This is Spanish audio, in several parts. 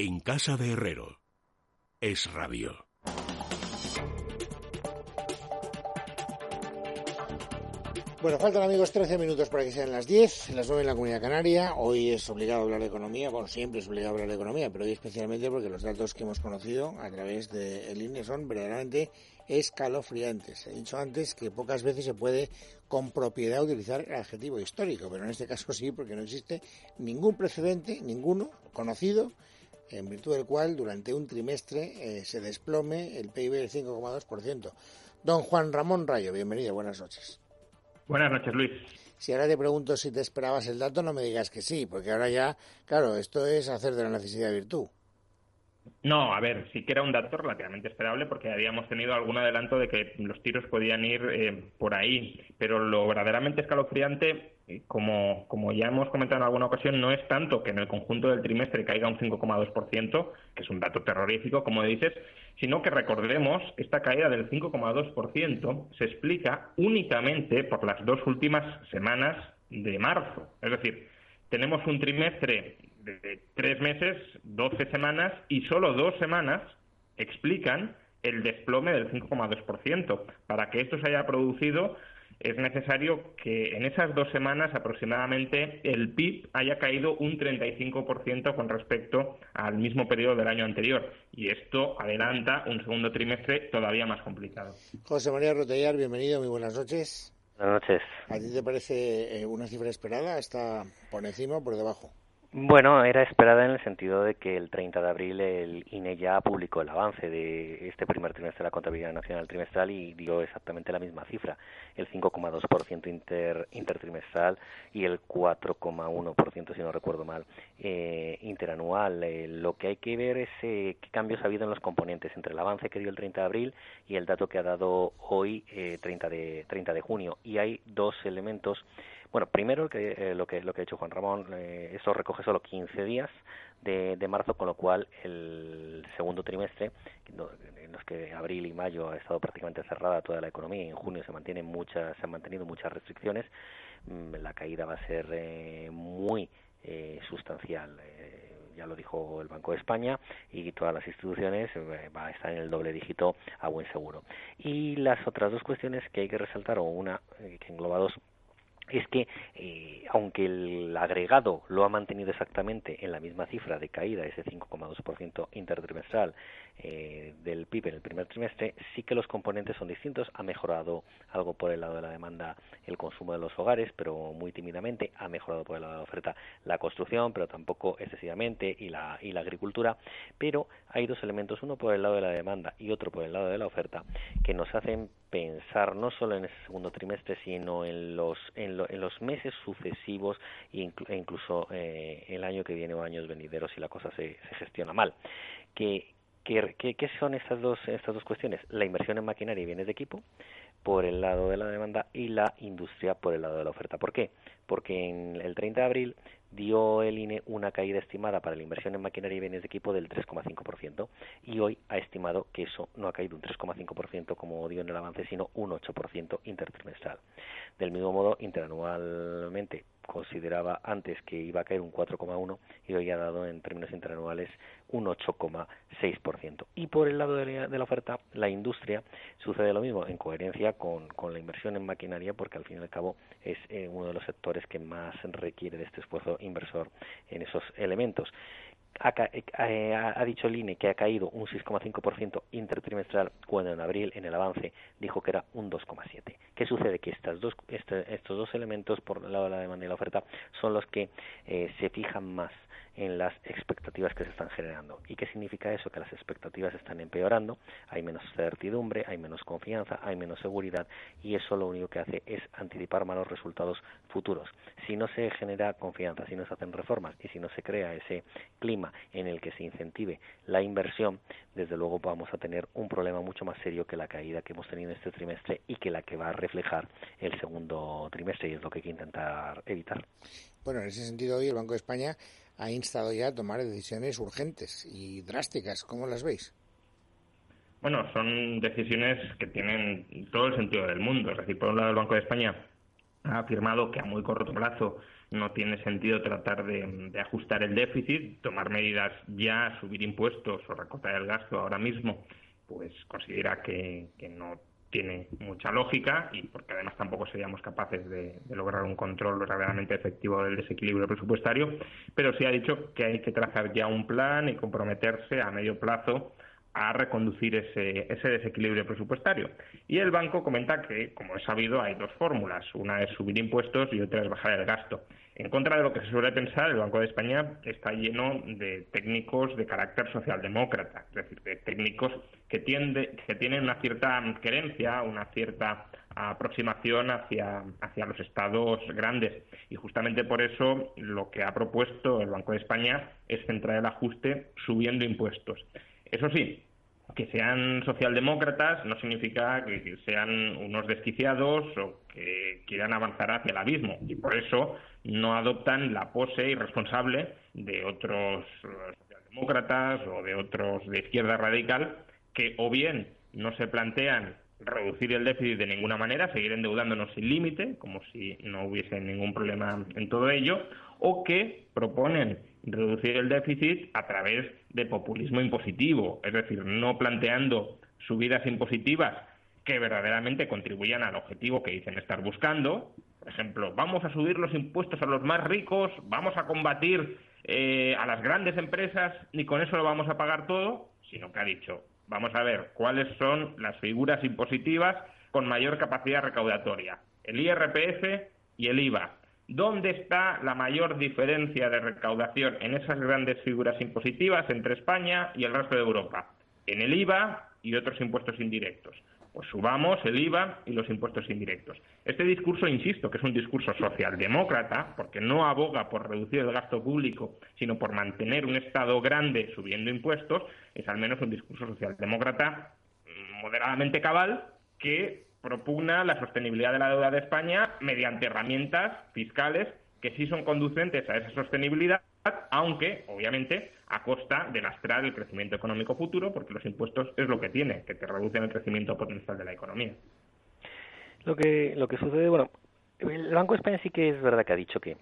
En casa de Herrero. Es radio. Bueno, faltan amigos 13 minutos para que sean las 10, las 9 en la Comunidad Canaria. Hoy es obligado hablar de economía, bueno, siempre es obligado hablar de economía, pero hoy especialmente porque los datos que hemos conocido a través del INE son verdaderamente escalofriantes. He dicho antes que pocas veces se puede con propiedad utilizar el adjetivo histórico, pero en este caso sí, porque no existe ningún precedente, ninguno conocido, en virtud del cual durante un trimestre eh, se desplome el PIB del 5,2%. Don Juan Ramón Rayo, bienvenido, buenas noches. Buenas noches, Luis. Si ahora te pregunto si te esperabas el dato, no me digas que sí, porque ahora ya, claro, esto es hacer de la necesidad virtud. No, a ver, sí que era un dato relativamente esperable porque habíamos tenido algún adelanto de que los tiros podían ir eh, por ahí, pero lo verdaderamente escalofriante, como, como ya hemos comentado en alguna ocasión, no es tanto que en el conjunto del trimestre caiga un 5,2%, que es un dato terrorífico, como dices, sino que recordemos que esta caída del 5,2% se explica únicamente por las dos últimas semanas de marzo. Es decir, tenemos un trimestre de tres meses, 12 semanas, y solo dos semanas explican el desplome del 5,2%. Para que esto se haya producido, es necesario que en esas dos semanas aproximadamente el PIB haya caído un 35% con respecto al mismo periodo del año anterior. Y esto adelanta un segundo trimestre todavía más complicado. José María Rotellar, bienvenido, muy buenas noches. Buenas noches. ¿A ti te parece eh, una cifra esperada? ¿Está por encima o por debajo? Bueno, era esperada en el sentido de que el 30 de abril el INE ya publicó el avance de este primer trimestre de la contabilidad nacional trimestral y dio exactamente la misma cifra, el 5,2% inter, intertrimestral y el 4,1%, si no recuerdo mal, eh, interanual. Eh, lo que hay que ver es eh, qué cambios ha habido en los componentes entre el avance que dio el 30 de abril y el dato que ha dado hoy, 30, de, 30 de junio. Y hay dos elementos bueno, primero que, eh, lo que lo que ha hecho Juan Ramón, eh, eso recoge solo 15 días de, de, marzo, con lo cual el segundo trimestre, en los que abril y mayo ha estado prácticamente cerrada toda la economía y en junio se mantienen muchas, se han mantenido muchas restricciones, mm, la caída va a ser eh, muy sustancial ya lo dijo el Banco de España y todas las instituciones va a estar en el doble dígito a buen seguro. Y las otras dos cuestiones que hay que resaltar, o una que engloba dos, es que eh, aunque el agregado lo ha mantenido exactamente en la misma cifra de caída, ese 5,2% intertrimestral eh, del PIB en el primer trimestre, sí que los componentes son distintos. Ha mejorado algo por el lado de la demanda el consumo de los hogares, pero muy tímidamente. Ha mejorado por el lado de la oferta la construcción, pero tampoco excesivamente, y la, y la agricultura. Pero hay dos elementos, uno por el lado de la demanda y otro por el lado de la oferta, que nos hacen pensar no solo en ese segundo trimestre, sino en los, en, los meses sucesivos e incluso eh, el año que viene o años venideros si la cosa se, se gestiona mal. Que, ¿Qué, qué, son estas dos, estas dos cuestiones? La inversión en maquinaria y bienes de equipo por el lado de la demanda y la industria por el lado de la oferta. ¿Por qué? Porque en el 30 de abril dio el INE una caída estimada para la inversión en maquinaria y bienes de equipo del 3,5% y hoy ha estimado que eso no ha caído un 3,5% como dio en el avance, sino un 8% intertrimestral. Del mismo modo, interanualmente consideraba antes que iba a caer un 4,1 y hoy ha dado en términos interanuales un 8,6%. Y por el lado de la, oferta, la industria sucede lo mismo, en coherencia con, con, la inversión en maquinaria, porque al fin y al cabo es eh, uno de los sectores que más requiere de este esfuerzo inversor en esos elementos. Eh, eh, ha, dicho el INE que ha caído un 6,5% intertrimestral cuando en abril en el avance dijo que era un 2,7%. ¿Qué sucede? Que estas dos, este, estos dos elementos, por el lado de la demanda y la oferta, son los que eh, se fijan más en las expectativas que se están generando. ¿Y qué significa eso? Que las expectativas están empeorando, hay menos certidumbre, hay menos confianza, hay menos seguridad y eso lo único que hace es anticipar malos resultados futuros. Si no se genera confianza, si no se hacen reformas y si no se crea ese clima en el que se incentive la inversión, desde luego vamos a tener un problema mucho más serio que la caída que hemos tenido este trimestre y que la que va a reflejar el segundo trimestre y es lo que hay que intentar evitar. Bueno, en ese sentido hoy el Banco de España ha instado ya a tomar decisiones urgentes y drásticas. ¿Cómo las veis? Bueno, son decisiones que tienen todo el sentido del mundo. Es decir, por un lado el Banco de España ha afirmado que a muy corto plazo no tiene sentido tratar de, ajustar el déficit, tomar medidas ya, subir impuestos o recortar el gasto ahora mismo, pues considera que, no tiene mucha lógica y porque además tampoco seríamos capaces de, lograr un control verdaderamente efectivo del desequilibrio presupuestario, pero sí ha dicho que hay que trazar ya un plan y comprometerse a medio plazo a reconducir ese, ese desequilibrio presupuestario. Y el banco comenta que, como es sabido, hay dos fórmulas. Una es subir impuestos y otra es bajar el gasto. En contra de lo que se suele pensar, el Banco de España está lleno de técnicos de carácter socialdemócrata, es decir, de técnicos que, que tienen una cierta querencia, una cierta aproximación hacia, hacia los estados grandes. Y justamente por eso lo que ha propuesto el Banco de España es centrar el ajuste subiendo impuestos. Eso sí, que sean socialdemócratas no significa que sean unos desquiciados o que quieran avanzar hacia el abismo. Y por eso no adoptan la pose irresponsable de otros socialdemócratas o de otros de izquierda radical que o bien no se plantean reducir el déficit de ninguna manera, seguir endeudándonos sin límite, como si no hubiese ningún problema en todo ello, o que proponen reducir el déficit a través de populismo impositivo, es decir, no planteando subidas impositivas que verdaderamente contribuyan al objetivo que dicen estar buscando. Por ejemplo, vamos a subir los impuestos a los más ricos, vamos a combatir eh, a las grandes empresas y con eso lo vamos a pagar todo, sino que ha dicho, vamos a ver cuáles son las figuras impositivas con mayor capacidad recaudatoria, el IRPF y el IVA. ¿Dónde está la mayor diferencia de recaudación en esas grandes figuras impositivas entre España y el resto de Europa? En el IVA y otros impuestos indirectos. Pues subamos el IVA y los impuestos indirectos. Este discurso, insisto, que es un discurso socialdemócrata, porque no aboga por reducir el gasto público, sino por mantener un Estado grande subiendo impuestos, es al menos un discurso socialdemócrata moderadamente cabal que propugna la sostenibilidad de la deuda de España mediante herramientas fiscales que sí son conducentes a esa sostenibilidad, aunque, obviamente, a costa de lastrar el crecimiento económico futuro, porque los impuestos es lo que tiene, que te reducen el crecimiento potencial de la economía. Lo que, lo que sucede, bueno, el Banco de España sí que es verdad que ha dicho que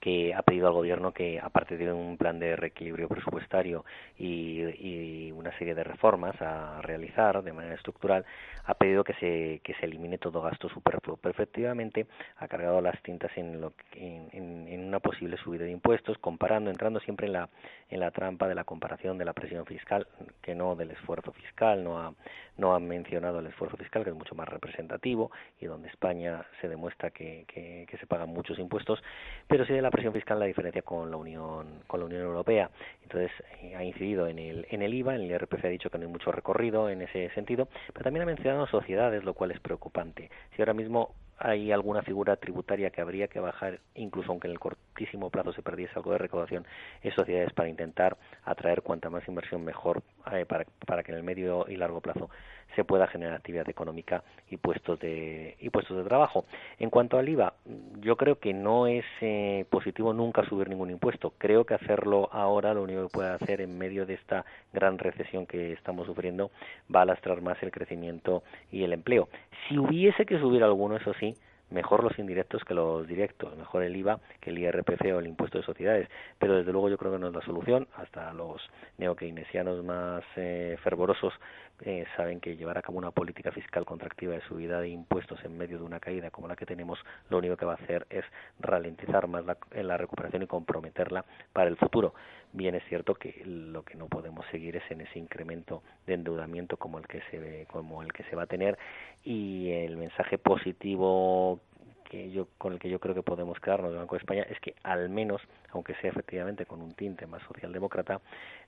que ha pedido al gobierno que, aparte de un plan de reequilibrio presupuestario y, y, una serie de reformas a realizar de manera estructural, ha pedido que se, que se elimine todo gasto superfluo. Perfectivamente ha cargado las tintas en, lo, en, en, una posible subida de impuestos, comparando, entrando siempre en la, en la trampa de la comparación de la presión fiscal, que no del esfuerzo fiscal, no ha, no ha mencionado el esfuerzo fiscal, que es mucho más representativo y donde España se demuestra que, que, que se pagan muchos impuestos, pero sí de la presión fiscal la diferencia con la Unión con la Unión Europea. Entonces eh, ha incidido en el en el IVA, en el IRPF ha dicho que no hay mucho recorrido en ese sentido, pero también ha mencionado sociedades, lo cual es preocupante. Si ahora mismo hay alguna figura tributaria que habría que bajar, incluso aunque en el cortísimo plazo se perdiese algo de recaudación, es sociedades para intentar atraer cuanta más inversión mejor eh, para, para que en el medio y largo plazo se pueda generar actividad económica y puestos de y puestos de trabajo. En cuanto al IVA, yo creo que no es eh, positivo nunca subir ningún impuesto. Creo que hacerlo ahora, lo único que puede hacer en medio de esta gran recesión que estamos sufriendo, va a lastrar más el crecimiento y el empleo. Si hubiese que subir alguno, eso sí, mejor los indirectos que los directos, mejor el IVA que el IRPC o el impuesto de sociedades, pero desde luego yo creo que no es la solución, hasta los neokeynesianos más eh, fervorosos eh, saben que llevar a cabo una política fiscal contractiva de subida de impuestos en medio de una caída como la que tenemos, lo único que va a hacer es ralentizar más la, la recuperación y comprometerla para el futuro. Bien es cierto que lo que no podemos seguir es en ese incremento de endeudamiento como el que se como el que se va a tener. Y el mensaje positivo que yo con el que yo creo que podemos quedarnos del Banco de España es que al menos, aunque sea efectivamente con un tinte más socialdemócrata,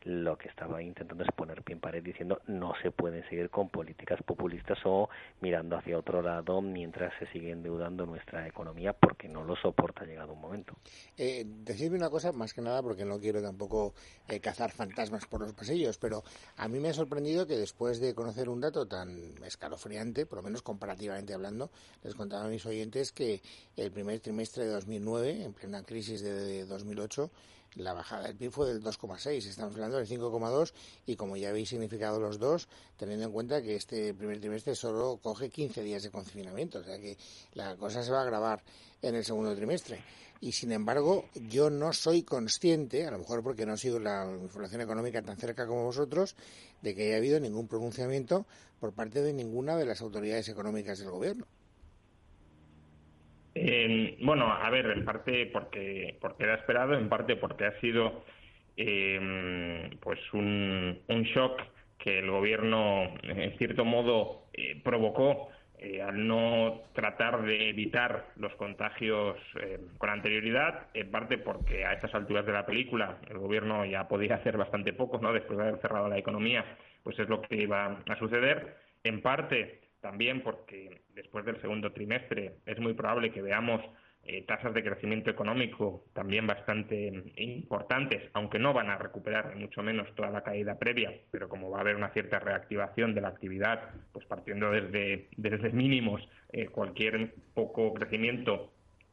lo que estaba intentando es poner pie en pared diciendo no se pueden seguir con políticas populistas o mirando hacia otro lado mientras se sigue endeudando nuestra economía porque no lo soporta llegado un momento. Eh, decirme una cosa, más que nada porque no quiero tampoco eh, cazar fantasmas por los pasillos, pero a mí me ha sorprendido que después de conocer un dato tan escalofriante, por lo menos comparativamente hablando, les contaba a mis oyentes que el primer trimestre de 2009, en plena crisis de 2008, la bajada del PIB fue del 2,6, estamos hablando del 5,2 y como ya habéis significado los dos, teniendo en cuenta que este primer trimestre solo coge 15 días de confinamiento, o sea que la cosa se va a agravar en el segundo trimestre. Y sin embargo, yo no soy consciente, a lo mejor porque no sigo la información económica tan cerca como vosotros, de que haya habido ningún pronunciamiento por parte de ninguna de las autoridades económicas del gobierno bueno, a ver, en parte porque, porque era esperado, en parte porque ha sido em, pues un, shock que el gobierno, en cierto modo, eh, provocó eh, al no tratar de evitar los contagios eh, con anterioridad, en parte porque a estas alturas de la película el gobierno ya podía hacer bastante poco, ¿no? Después de haber cerrado la economía, pues es lo que iba a suceder. En parte también porque después del segundo trimestre es muy probable que veamos eh, tasas de crecimiento económico también bastante importantes, aunque no van a recuperar mucho menos toda la caída previa, pero como va a haber una cierta reactivación de la actividad, pues partiendo desde, desde mínimos, eh, cualquier poco crecimiento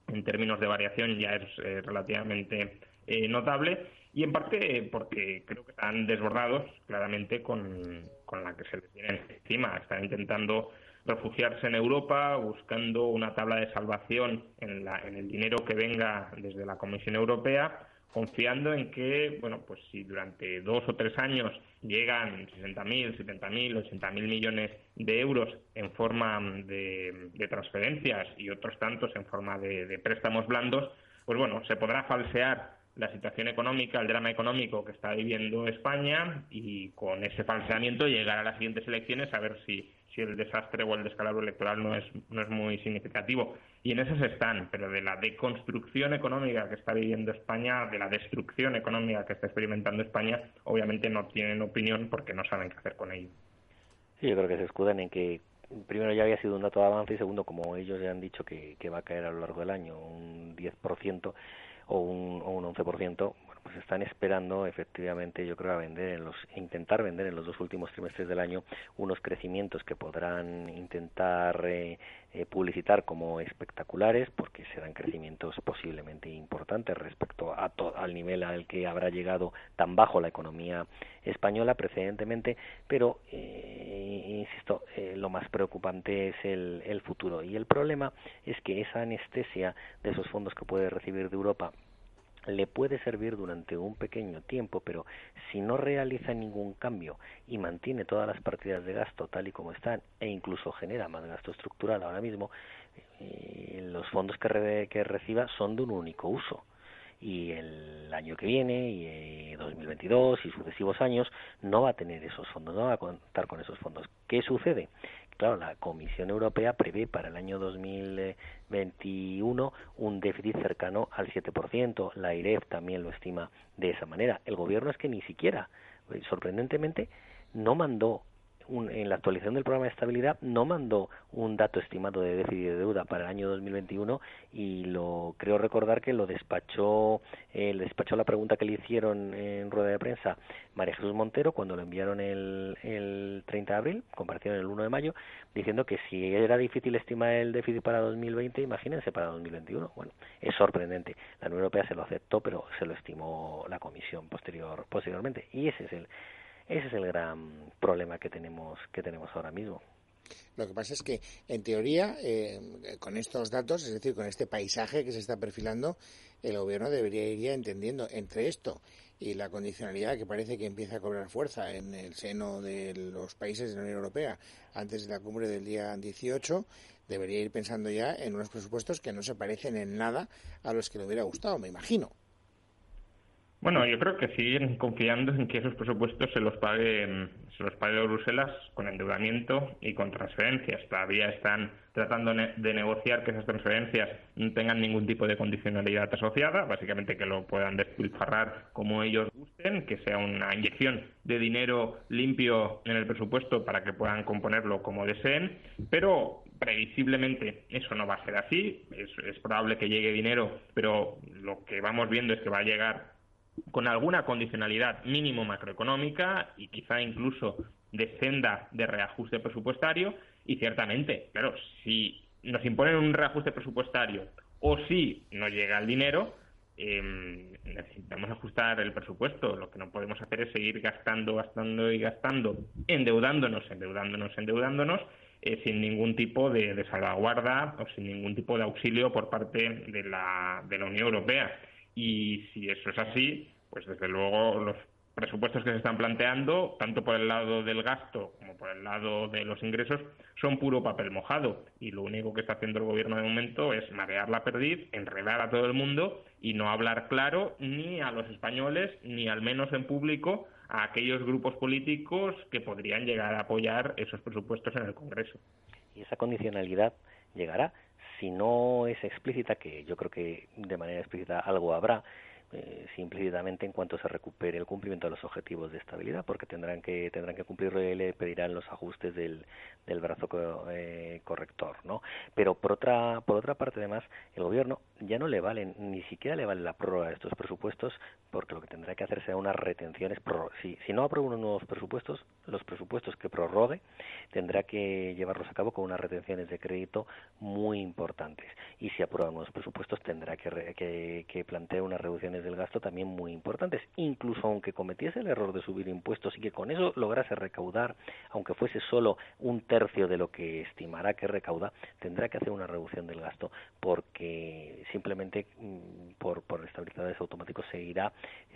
en términos de variación ya es eh, relativamente notable y en parte porque creo que están desbordados claramente con, con la que se les viene encima. Están intentando refugiarse en Europa, buscando una tabla de salvación en, la, en el dinero que venga desde la Comisión Europea, confiando en que, bueno, pues si durante dos o tres años llegan 60.000, 70.000, 80.000 millones de euros en forma de, transferencias y otros tantos en forma de, de préstamos blandos, pues bueno, se podrá falsear la situación económica, el drama económico que está viviendo España y con ese falseamiento llegar a las siguientes elecciones a ver si, si el desastre o el descalabro electoral no es, no es muy significativo. Y en esas están, pero de la deconstrucción económica que está viviendo España, de la destrucción económica que está experimentando España, obviamente no tienen opinión porque no saben qué hacer con ello. Sí, yo creo que se escudan en que primero ya había sido un dato de avance y segundo, como ellos ya han dicho que, que va a caer a lo largo del año un 10%, o un, o un 11%, bueno, pues están esperando efectivamente, yo creo, a vender en los, intentar vender en los dos últimos trimestres del año unos crecimientos que podrán intentar eh, eh, publicitar como espectaculares, porque serán crecimientos posiblemente importantes respecto a al nivel al que habrá llegado tan bajo la economía española precedentemente, pero eh, insisto, lo más preocupante es el, el futuro. Y el problema es que esa anestesia de esos fondos que puede recibir de Europa le puede servir durante un pequeño tiempo, pero si no realiza ningún cambio y mantiene todas las partidas de gasto tal y como están e incluso genera más gasto estructural ahora mismo, eh, los fondos que, que reciba son de un único uso y el año que viene y eh, 2022 y sucesivos años no va a tener esos fondos, no va a contar con esos fondos. ¿Qué sucede? Claro, la Comisión Europea prevé para el año 2021 un déficit cercano al 7%. La IREF también lo estima de esa manera. El gobierno es que ni siquiera, eh, sorprendentemente, no mandó en la actualización del programa de estabilidad no mandó un dato estimado de déficit de deuda para el año 2021 y lo creo recordar que lo despachó eh, despachó la pregunta que le hicieron en rueda de prensa María Jesús Montero cuando lo enviaron el, el 30 de abril, compartieron el 1 de mayo, diciendo que si era difícil estimar el déficit para 2020, imagínense para 2021. Bueno, es sorprendente. La Unión Europea se lo aceptó, pero se lo estimó la Comisión posterior posteriormente y ese es el ese es el gran problema que tenemos, que tenemos ahora mismo. Lo que pasa es que, en teoría, eh, con estos datos, es decir, con este paisaje que se está perfilando, el gobierno debería ir entendiendo entre esto y la condicionalidad que parece que empieza a cobrar fuerza en el seno de los países de la Unión Europea antes de la cumbre del día 18, debería ir pensando ya en unos presupuestos que no se parecen en nada a los que le hubiera gustado, me imagino. Bueno, yo creo que siguen confiando en que esos presupuestos se los pague se los pague Bruselas con endeudamiento y con transferencias. Todavía están tratando de negociar que esas transferencias no tengan ningún tipo de condicionalidad asociada, básicamente que lo puedan despilfarrar como ellos gusten, que sea una inyección de dinero limpio en el presupuesto para que puedan componerlo como deseen, pero previsiblemente eso no va a ser así. Es, es probable que llegue dinero, pero lo que vamos viendo es que va a llegar con alguna condicionalidad mínimo macroeconómica y quizá incluso de senda de reajuste presupuestario y ciertamente, claro, si nos imponen un reajuste presupuestario o si no llega el dinero, em, necesitamos ajustar el presupuesto. Lo que no podemos hacer es seguir gastando, gastando y gastando, endeudándonos, endeudándonos, endeudándonos, eh, sin ningún tipo de, salvaguarda o sin ningún tipo de auxilio por parte de la, de la Unión Europea. Y si eso es así, pues desde luego los presupuestos que se están planteando, tanto por el lado del gasto como por el lado de los ingresos, son puro papel mojado. Y lo único que está haciendo el gobierno de momento es marear la perdiz, enredar a todo el mundo y no hablar claro ni a los españoles, ni al menos en público, a aquellos grupos políticos que podrían llegar a apoyar esos presupuestos en el Congreso. Y esa condicionalidad llegará si no es explícita, que yo creo que de manera explícita algo habrá, eh, implícitamente en cuanto se recupere el cumplimiento de los objetivos de estabilidad, porque tendrán que tendrán que cumplirlo y le pedirán los ajustes del, del brazo eh, corrector, ¿no? Pero por otra por otra parte además el gobierno ya no le vale ni siquiera le vale la prórroga de estos presupuestos, porque lo que tendrá que hacer será unas retenciones si si no aprueba unos nuevos presupuestos, los presupuestos que prorrogue tendrá que llevarlos a cabo con unas retenciones de crédito muy importantes y si aprueba nuevos presupuestos tendrá que, que, que plantear unas reducciones del gasto también muy importantes. Incluso aunque cometiese el error de subir impuestos y que con eso lograse recaudar, aunque fuese solo un tercio de lo que estimará que recauda, tendrá que hacer una reducción del gasto porque simplemente mm, por, por estabilizadores automáticos seguirá,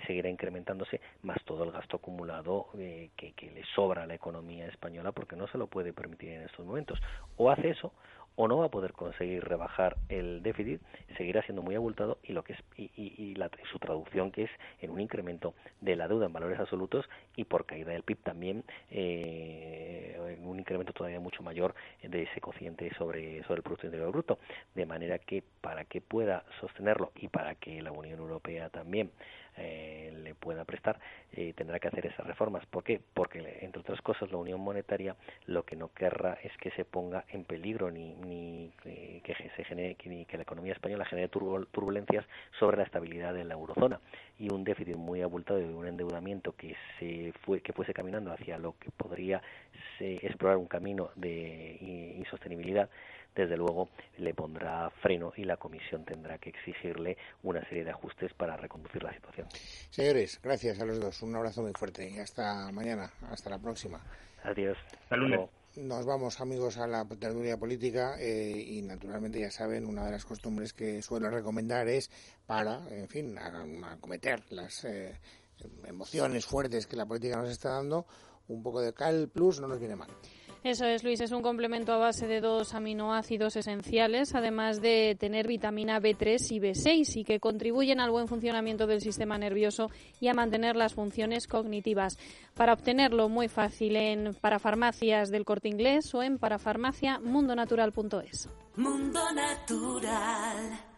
seguirá incrementándose más todo el gasto acumulado eh, que, que le sobra a la economía española porque no se lo puede permitir en estos momentos. O hace eso o no va a poder conseguir rebajar el déficit, seguirá siendo muy abultado y lo que es y, la, su traducción que es en un incremento de la deuda en valores absolutos y por caída del PIB también eh, en un incremento todavía mucho mayor de ese cociente sobre sobre el producto interior bruto, de manera que para que pueda sostenerlo y para que la Unión Europea también eh, le pueda prestar, eh, tendrá que hacer esas reformas. ¿Por qué? Porque, entre otras cosas, la Unión Monetaria lo que no querrá es que se ponga en peligro ni, ni eh, que se genere, ni que la economía española genere turbulencias sobre la estabilidad de la eurozona y un déficit muy abultado y un endeudamiento que se fue que fuese caminando hacia lo que podría explorar un camino de insostenibilidad desde luego le pondrá freno y la comisión tendrá que exigirle una serie de ajustes para reconducir la situación. Señores, gracias a los dos. Un abrazo muy fuerte y hasta mañana. Hasta la próxima. Adiós. Nos vamos, amigos, a la tertulia política eh, y, naturalmente, ya saben, una de las costumbres que suelo recomendar es para, en fin, acometer las eh, emociones fuertes que la política nos está dando, un poco de Cal Plus no nos viene mal. Eso es, Luis, es un complemento a base de dos aminoácidos esenciales, además de tener vitamina B3 y B6 y que contribuyen al buen funcionamiento del sistema nervioso y a mantener las funciones cognitivas. Para obtenerlo, muy fácil en parafarmacias del corte inglés o en parafarmaciamundonatural.es. Mundo Natural.